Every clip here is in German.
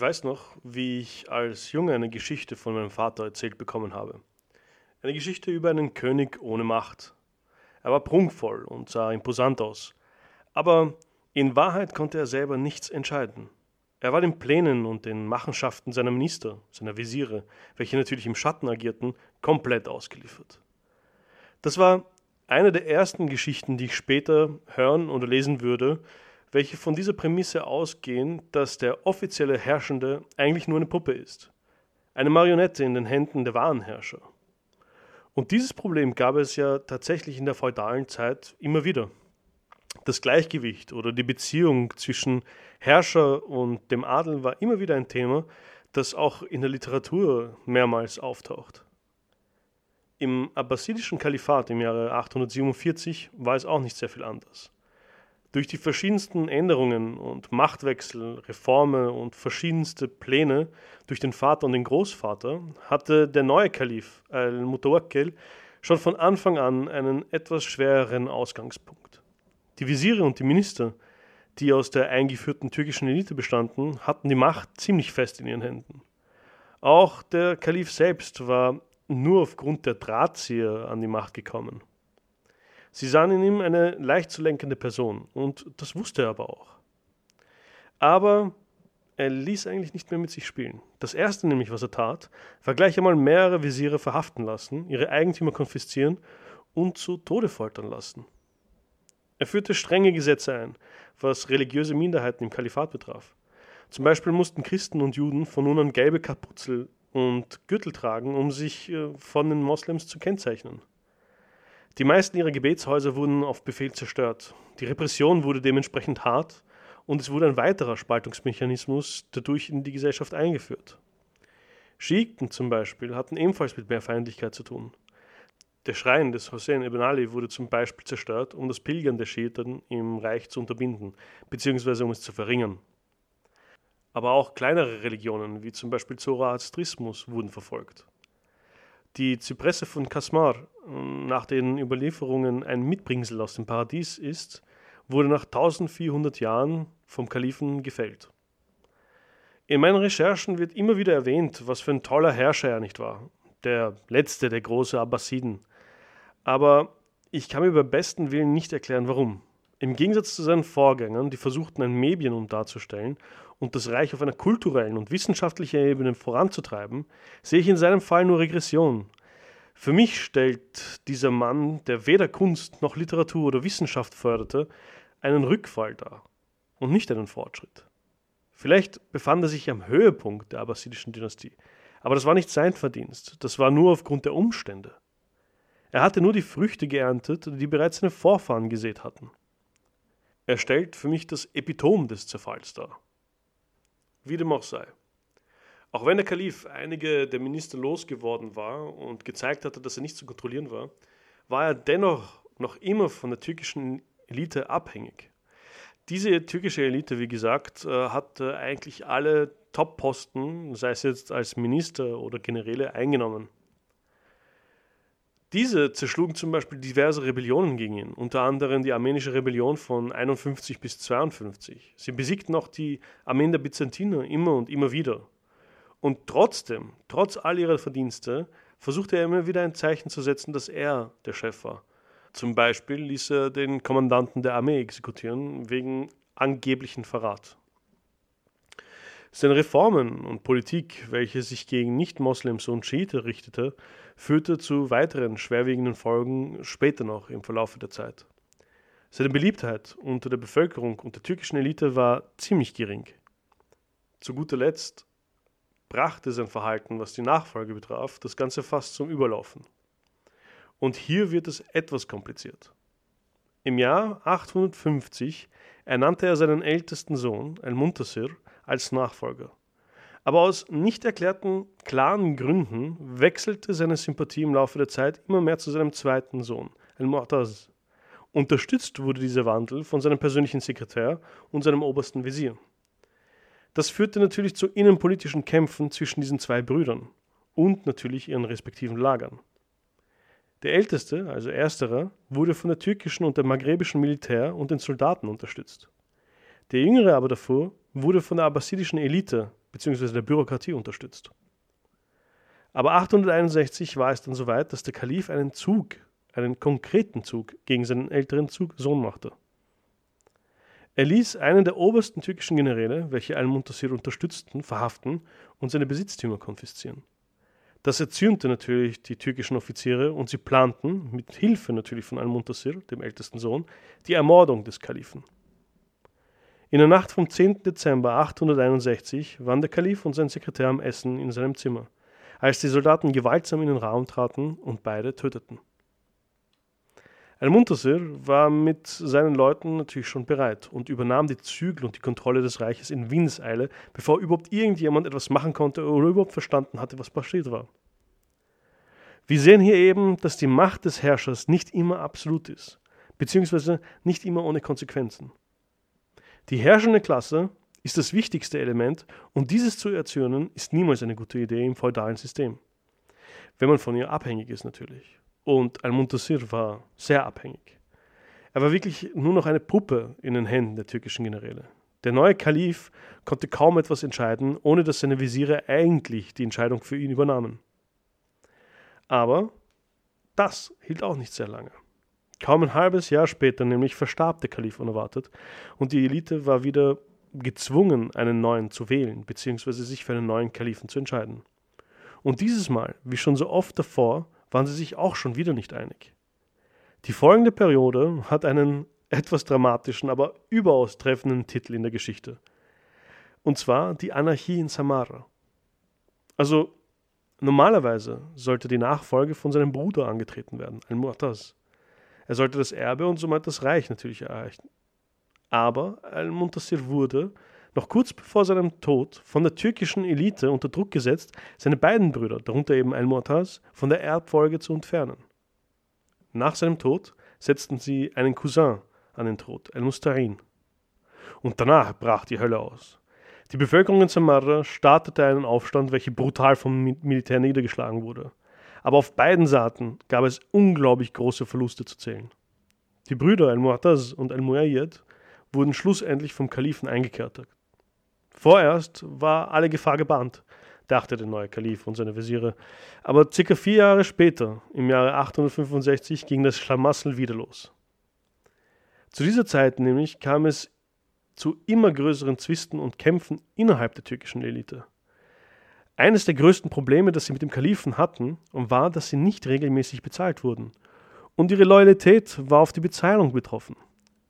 Ich weiß noch, wie ich als Junge eine Geschichte von meinem Vater erzählt bekommen habe. Eine Geschichte über einen König ohne Macht. Er war prunkvoll und sah imposant aus. Aber in Wahrheit konnte er selber nichts entscheiden. Er war den Plänen und den Machenschaften seiner Minister, seiner Visiere, welche natürlich im Schatten agierten, komplett ausgeliefert. Das war eine der ersten Geschichten, die ich später hören oder lesen würde, welche von dieser Prämisse ausgehen, dass der offizielle Herrschende eigentlich nur eine Puppe ist. Eine Marionette in den Händen der wahren Herrscher. Und dieses Problem gab es ja tatsächlich in der feudalen Zeit immer wieder. Das Gleichgewicht oder die Beziehung zwischen Herrscher und dem Adel war immer wieder ein Thema, das auch in der Literatur mehrmals auftaucht. Im abbasidischen Kalifat im Jahre 847 war es auch nicht sehr viel anders. Durch die verschiedensten Änderungen und Machtwechsel, Reformen und verschiedenste Pläne durch den Vater und den Großvater hatte der neue Kalif al-Mutawakkil schon von Anfang an einen etwas schwereren Ausgangspunkt. Die Visiere und die Minister, die aus der eingeführten türkischen Elite bestanden, hatten die Macht ziemlich fest in ihren Händen. Auch der Kalif selbst war nur aufgrund der Drahtzieher an die Macht gekommen. Sie sahen in ihm eine leicht zu lenkende Person und das wusste er aber auch. Aber er ließ eigentlich nicht mehr mit sich spielen. Das erste nämlich, was er tat, war gleich einmal mehrere Visiere verhaften lassen, ihre Eigentümer konfiszieren und zu Tode foltern lassen. Er führte strenge Gesetze ein, was religiöse Minderheiten im Kalifat betraf. Zum Beispiel mussten Christen und Juden von nun an gelbe Kapuzel und Gürtel tragen, um sich äh, von den Moslems zu kennzeichnen. Die meisten ihrer Gebetshäuser wurden auf Befehl zerstört. Die Repression wurde dementsprechend hart und es wurde ein weiterer Spaltungsmechanismus dadurch in die Gesellschaft eingeführt. Schiiten zum Beispiel hatten ebenfalls mit mehr Feindlichkeit zu tun. Der Schrein des Hussein ibn Ali wurde zum Beispiel zerstört, um das Pilgern der Schiiten im Reich zu unterbinden, beziehungsweise um es zu verringern. Aber auch kleinere Religionen, wie zum Beispiel Zoroastrismus, wurden verfolgt. Die Zypresse von Kasmar, nach den Überlieferungen ein Mitbringsel aus dem Paradies ist, wurde nach 1400 Jahren vom Kalifen gefällt. In meinen Recherchen wird immer wieder erwähnt, was für ein toller Herrscher er nicht war. Der letzte der großen Abbasiden. Aber ich kann mir beim besten Willen nicht erklären, warum. Im Gegensatz zu seinen Vorgängern, die versuchten, ein Medienum darzustellen und das Reich auf einer kulturellen und wissenschaftlichen Ebene voranzutreiben, sehe ich in seinem Fall nur Regression. Für mich stellt dieser Mann, der weder Kunst noch Literatur oder Wissenschaft förderte, einen Rückfall dar und nicht einen Fortschritt. Vielleicht befand er sich am Höhepunkt der abbasidischen Dynastie, aber das war nicht sein Verdienst, das war nur aufgrund der Umstände. Er hatte nur die Früchte geerntet, die bereits seine Vorfahren gesät hatten. Er stellt für mich das Epitom des Zerfalls dar. Wie dem auch sei. Auch wenn der Kalif einige der Minister losgeworden war und gezeigt hatte, dass er nicht zu kontrollieren war, war er dennoch noch immer von der türkischen Elite abhängig. Diese türkische Elite, wie gesagt, äh, hat eigentlich alle Top-Posten, sei es jetzt als Minister oder Generäle, eingenommen. Diese zerschlugen zum Beispiel diverse Rebellionen gegen ihn, unter anderem die armenische Rebellion von 51 bis 52. Sie besiegten auch die Armeen der Byzantiner immer und immer wieder. Und trotzdem, trotz all ihrer Verdienste, versuchte er immer wieder ein Zeichen zu setzen, dass er der Chef war. Zum Beispiel ließ er den Kommandanten der Armee exekutieren wegen angeblichen Verrat. Seine Reformen und Politik, welche sich gegen Nicht-Moslems und Schiite richtete, führte zu weiteren schwerwiegenden Folgen später noch im Verlauf der Zeit. Seine Beliebtheit unter der Bevölkerung und der türkischen Elite war ziemlich gering. Zu guter Letzt brachte sein Verhalten, was die Nachfolge betraf, das Ganze fast zum Überlaufen. Und hier wird es etwas kompliziert. Im Jahr 850 ernannte er seinen ältesten Sohn, Al-Muntasir, als Nachfolger. Aber aus nicht erklärten klaren Gründen wechselte seine Sympathie im Laufe der Zeit immer mehr zu seinem zweiten Sohn, Al-Mu'taz. Unterstützt wurde dieser Wandel von seinem persönlichen Sekretär und seinem obersten Visier. Das führte natürlich zu innenpolitischen Kämpfen zwischen diesen zwei Brüdern und natürlich ihren respektiven Lagern. Der älteste, also ersterer, wurde von der türkischen und der maghrebischen Militär und den Soldaten unterstützt. Der jüngere aber davor wurde von der abbasidischen Elite bzw. der Bürokratie unterstützt. Aber 861 war es dann soweit, dass der Kalif einen Zug, einen konkreten Zug gegen seinen älteren Sohn machte. Er ließ einen der obersten türkischen Generäle, welche Al-Muntasir unterstützten, verhaften und seine Besitztümer konfiszieren. Das erzürnte natürlich die türkischen Offiziere und sie planten, mit Hilfe natürlich von Al-Muntasir, dem ältesten Sohn, die Ermordung des Kalifen. In der Nacht vom 10. Dezember 861 waren der Kalif und sein Sekretär am Essen in seinem Zimmer, als die Soldaten gewaltsam in den Raum traten und beide töteten. Al-Muntasir war mit seinen Leuten natürlich schon bereit und übernahm die Zügel und die Kontrolle des Reiches in Windeseile, bevor überhaupt irgendjemand etwas machen konnte oder überhaupt verstanden hatte, was passiert war. Wir sehen hier eben, dass die Macht des Herrschers nicht immer absolut ist, beziehungsweise nicht immer ohne Konsequenzen. Die herrschende Klasse ist das wichtigste Element und dieses zu erzürnen ist niemals eine gute Idee im feudalen System. Wenn man von ihr abhängig ist natürlich und Al-Muntasir war sehr abhängig. Er war wirklich nur noch eine Puppe in den Händen der türkischen Generäle. Der neue Kalif konnte kaum etwas entscheiden, ohne dass seine Visiere eigentlich die Entscheidung für ihn übernahmen. Aber das hielt auch nicht sehr lange. Kaum ein halbes Jahr später nämlich verstarb der Kalif unerwartet und die Elite war wieder gezwungen, einen neuen zu wählen, beziehungsweise sich für einen neuen Kalifen zu entscheiden. Und dieses Mal, wie schon so oft davor, waren sie sich auch schon wieder nicht einig. Die folgende Periode hat einen etwas dramatischen, aber überaus treffenden Titel in der Geschichte. Und zwar die Anarchie in Samara. Also normalerweise sollte die Nachfolge von seinem Bruder angetreten werden, Al-Mu'taz. Er sollte das Erbe und somit das Reich natürlich erreichen. Aber Al-Muntasir wurde, noch kurz bevor seinem Tod von der türkischen Elite unter Druck gesetzt, seine beiden Brüder, darunter eben Al-Mu'taz, von der Erbfolge zu entfernen. Nach seinem Tod setzten sie einen Cousin an den Tod, Al-Mustarin. Und danach brach die Hölle aus. Die Bevölkerung in Samarra startete einen Aufstand, welcher brutal vom Militär niedergeschlagen wurde. Aber auf beiden Seiten gab es unglaublich große Verluste zu zählen. Die Brüder Al-Mu'taz und Al-Muayyad wurden schlussendlich vom Kalifen eingekertet. Vorerst war alle Gefahr gebannt, dachte der neue Kalif und seine Wesire. Aber circa vier Jahre später, im Jahre 865, ging das Schlamassel wieder los. Zu dieser Zeit nämlich kam es zu immer größeren Zwisten und Kämpfen innerhalb der türkischen Elite. Eines der größten Probleme, das sie mit dem Kalifen hatten, war, dass sie nicht regelmäßig bezahlt wurden. Und ihre Loyalität war auf die Bezahlung betroffen.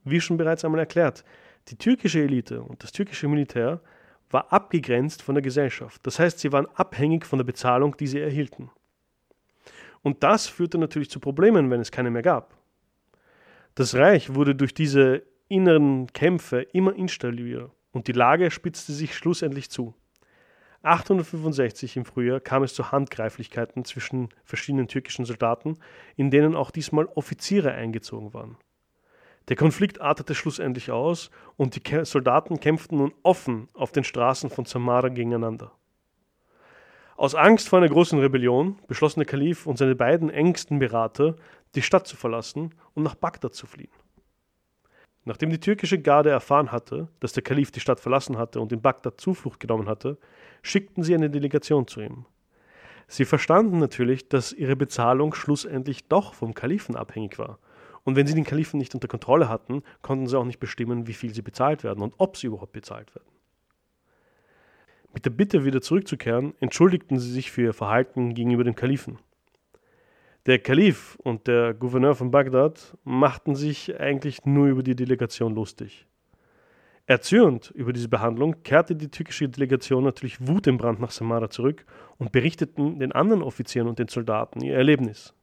Wie schon bereits einmal erklärt, die türkische Elite und das türkische Militär war abgegrenzt von der Gesellschaft. Das heißt, sie waren abhängig von der Bezahlung, die sie erhielten. Und das führte natürlich zu Problemen, wenn es keine mehr gab. Das Reich wurde durch diese inneren Kämpfe immer instabiler und die Lage spitzte sich schlussendlich zu. 865 im Frühjahr kam es zu Handgreiflichkeiten zwischen verschiedenen türkischen Soldaten, in denen auch diesmal Offiziere eingezogen waren. Der Konflikt artete schlussendlich aus und die Soldaten kämpften nun offen auf den Straßen von Samara gegeneinander. Aus Angst vor einer großen Rebellion beschlossen der Kalif und seine beiden engsten Berater, die Stadt zu verlassen und nach Bagdad zu fliehen. Nachdem die türkische Garde erfahren hatte, dass der Kalif die Stadt verlassen hatte und in Bagdad Zuflucht genommen hatte, schickten sie eine Delegation zu ihm. Sie verstanden natürlich, dass ihre Bezahlung schlussendlich doch vom Kalifen abhängig war und wenn sie den Kalifen nicht unter Kontrolle hatten, konnten sie auch nicht bestimmen, wie viel sie bezahlt werden und ob sie überhaupt bezahlt werden. Mit der Bitte, wieder zurückzukehren, entschuldigten sie sich für ihr Verhalten gegenüber dem Kalifen. Der Kalif und der Gouverneur von Bagdad machten sich eigentlich nur über die Delegation lustig. Erzürnt über diese Behandlung kehrte die türkische Delegation natürlich Wut im Brand nach Samara zurück und berichteten den anderen Offizieren und den Soldaten ihr Erlebnis.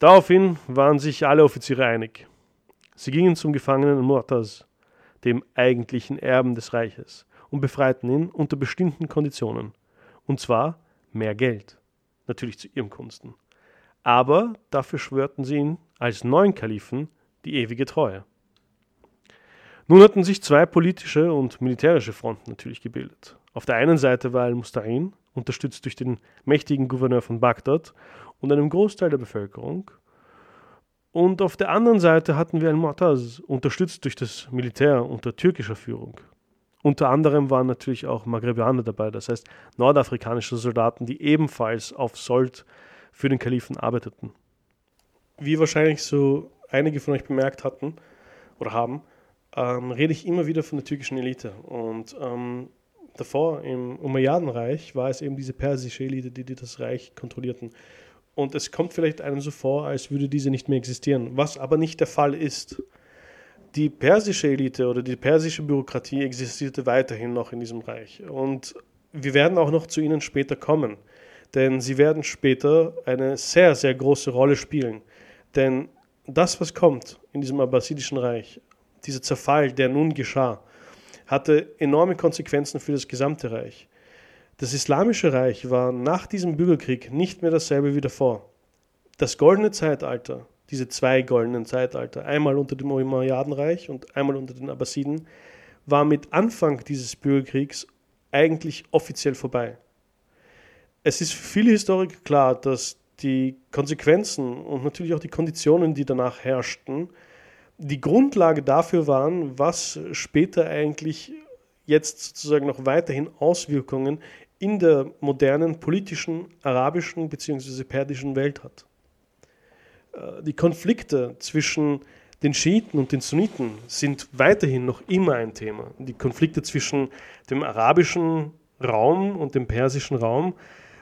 Daraufhin waren sich alle Offiziere einig. Sie gingen zum Gefangenen Murtaz, dem eigentlichen Erben des Reiches, und befreiten ihn unter bestimmten Konditionen. Und zwar mehr Geld. Natürlich zu ihrem Gunsten. Aber dafür schwörten sie ihn als neuen Kalifen die ewige Treue. Nun hatten sich zwei politische und militärische Fronten natürlich gebildet. Auf der einen Seite war al-Mustahin, unterstützt durch den mächtigen Gouverneur von Bagdad, und einem Großteil der Bevölkerung. Und auf der anderen Seite hatten wir al-Mu'taz, unterstützt durch das Militär unter türkischer Führung. Unter anderem waren natürlich auch Maghrebianer dabei, das heißt nordafrikanische Soldaten, die ebenfalls auf Sold für den Kalifen arbeiteten. Wie wahrscheinlich so einige von euch bemerkt hatten oder haben, ähm, rede ich immer wieder von der türkischen Elite. Und ähm, davor im Umayyadenreich war es eben diese persische Elite, die, die das Reich kontrollierten. Und es kommt vielleicht einem so vor, als würde diese nicht mehr existieren, was aber nicht der Fall ist. Die persische Elite oder die persische Bürokratie existierte weiterhin noch in diesem Reich. Und wir werden auch noch zu ihnen später kommen, denn sie werden später eine sehr, sehr große Rolle spielen. Denn das, was kommt in diesem abbasidischen Reich, dieser Zerfall, der nun geschah, hatte enorme Konsequenzen für das gesamte Reich. Das Islamische Reich war nach diesem Bürgerkrieg nicht mehr dasselbe wie davor. Das goldene Zeitalter, diese zwei goldenen Zeitalter, einmal unter dem Umayyadenreich und einmal unter den Abbasiden, war mit Anfang dieses Bürgerkriegs eigentlich offiziell vorbei. Es ist für viele Historiker klar, dass die Konsequenzen und natürlich auch die Konditionen, die danach herrschten, die Grundlage dafür waren, was später eigentlich jetzt sozusagen noch weiterhin Auswirkungen in der modernen politischen arabischen bzw. persischen Welt hat. Äh, die Konflikte zwischen den Schiiten und den Sunniten sind weiterhin noch immer ein Thema. Die Konflikte zwischen dem arabischen Raum und dem persischen Raum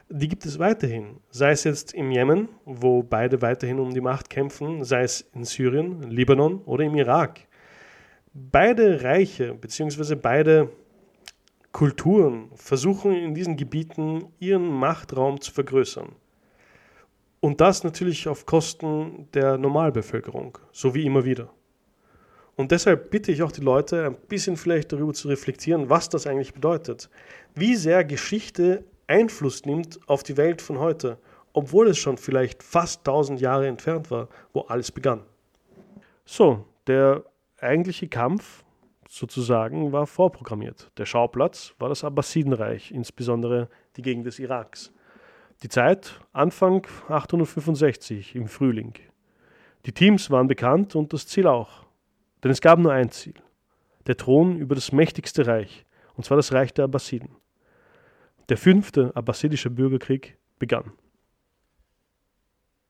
die gibt es weiterhin. Sei es jetzt im Jemen, wo beide weiterhin um die Macht kämpfen, sei es in Syrien, Libanon oder im Irak. Beide Reiche bzw. beide Kulturen versuchen in diesen Gebieten ihren Machtraum zu vergrößern. Und das natürlich auf Kosten der Normalbevölkerung, so wie immer wieder. Und deshalb bitte ich auch die Leute, ein bisschen vielleicht darüber zu reflektieren, was das eigentlich bedeutet. Wie sehr Geschichte Einfluss nimmt auf die Welt von heute, obwohl es schon vielleicht fast 1000 Jahre entfernt war, wo alles begann. So, der eigentliche Kampf sozusagen war vorprogrammiert. Der Schauplatz war das Abbasidenreich, insbesondere die Gegend des Iraks. Die Zeit Anfang 865 im Frühling. Die Teams waren bekannt und das Ziel auch. Denn es gab nur ein Ziel. Der Thron über das mächtigste Reich, und zwar das Reich der Abbasiden. Der fünfte abbasidische Bürgerkrieg begann.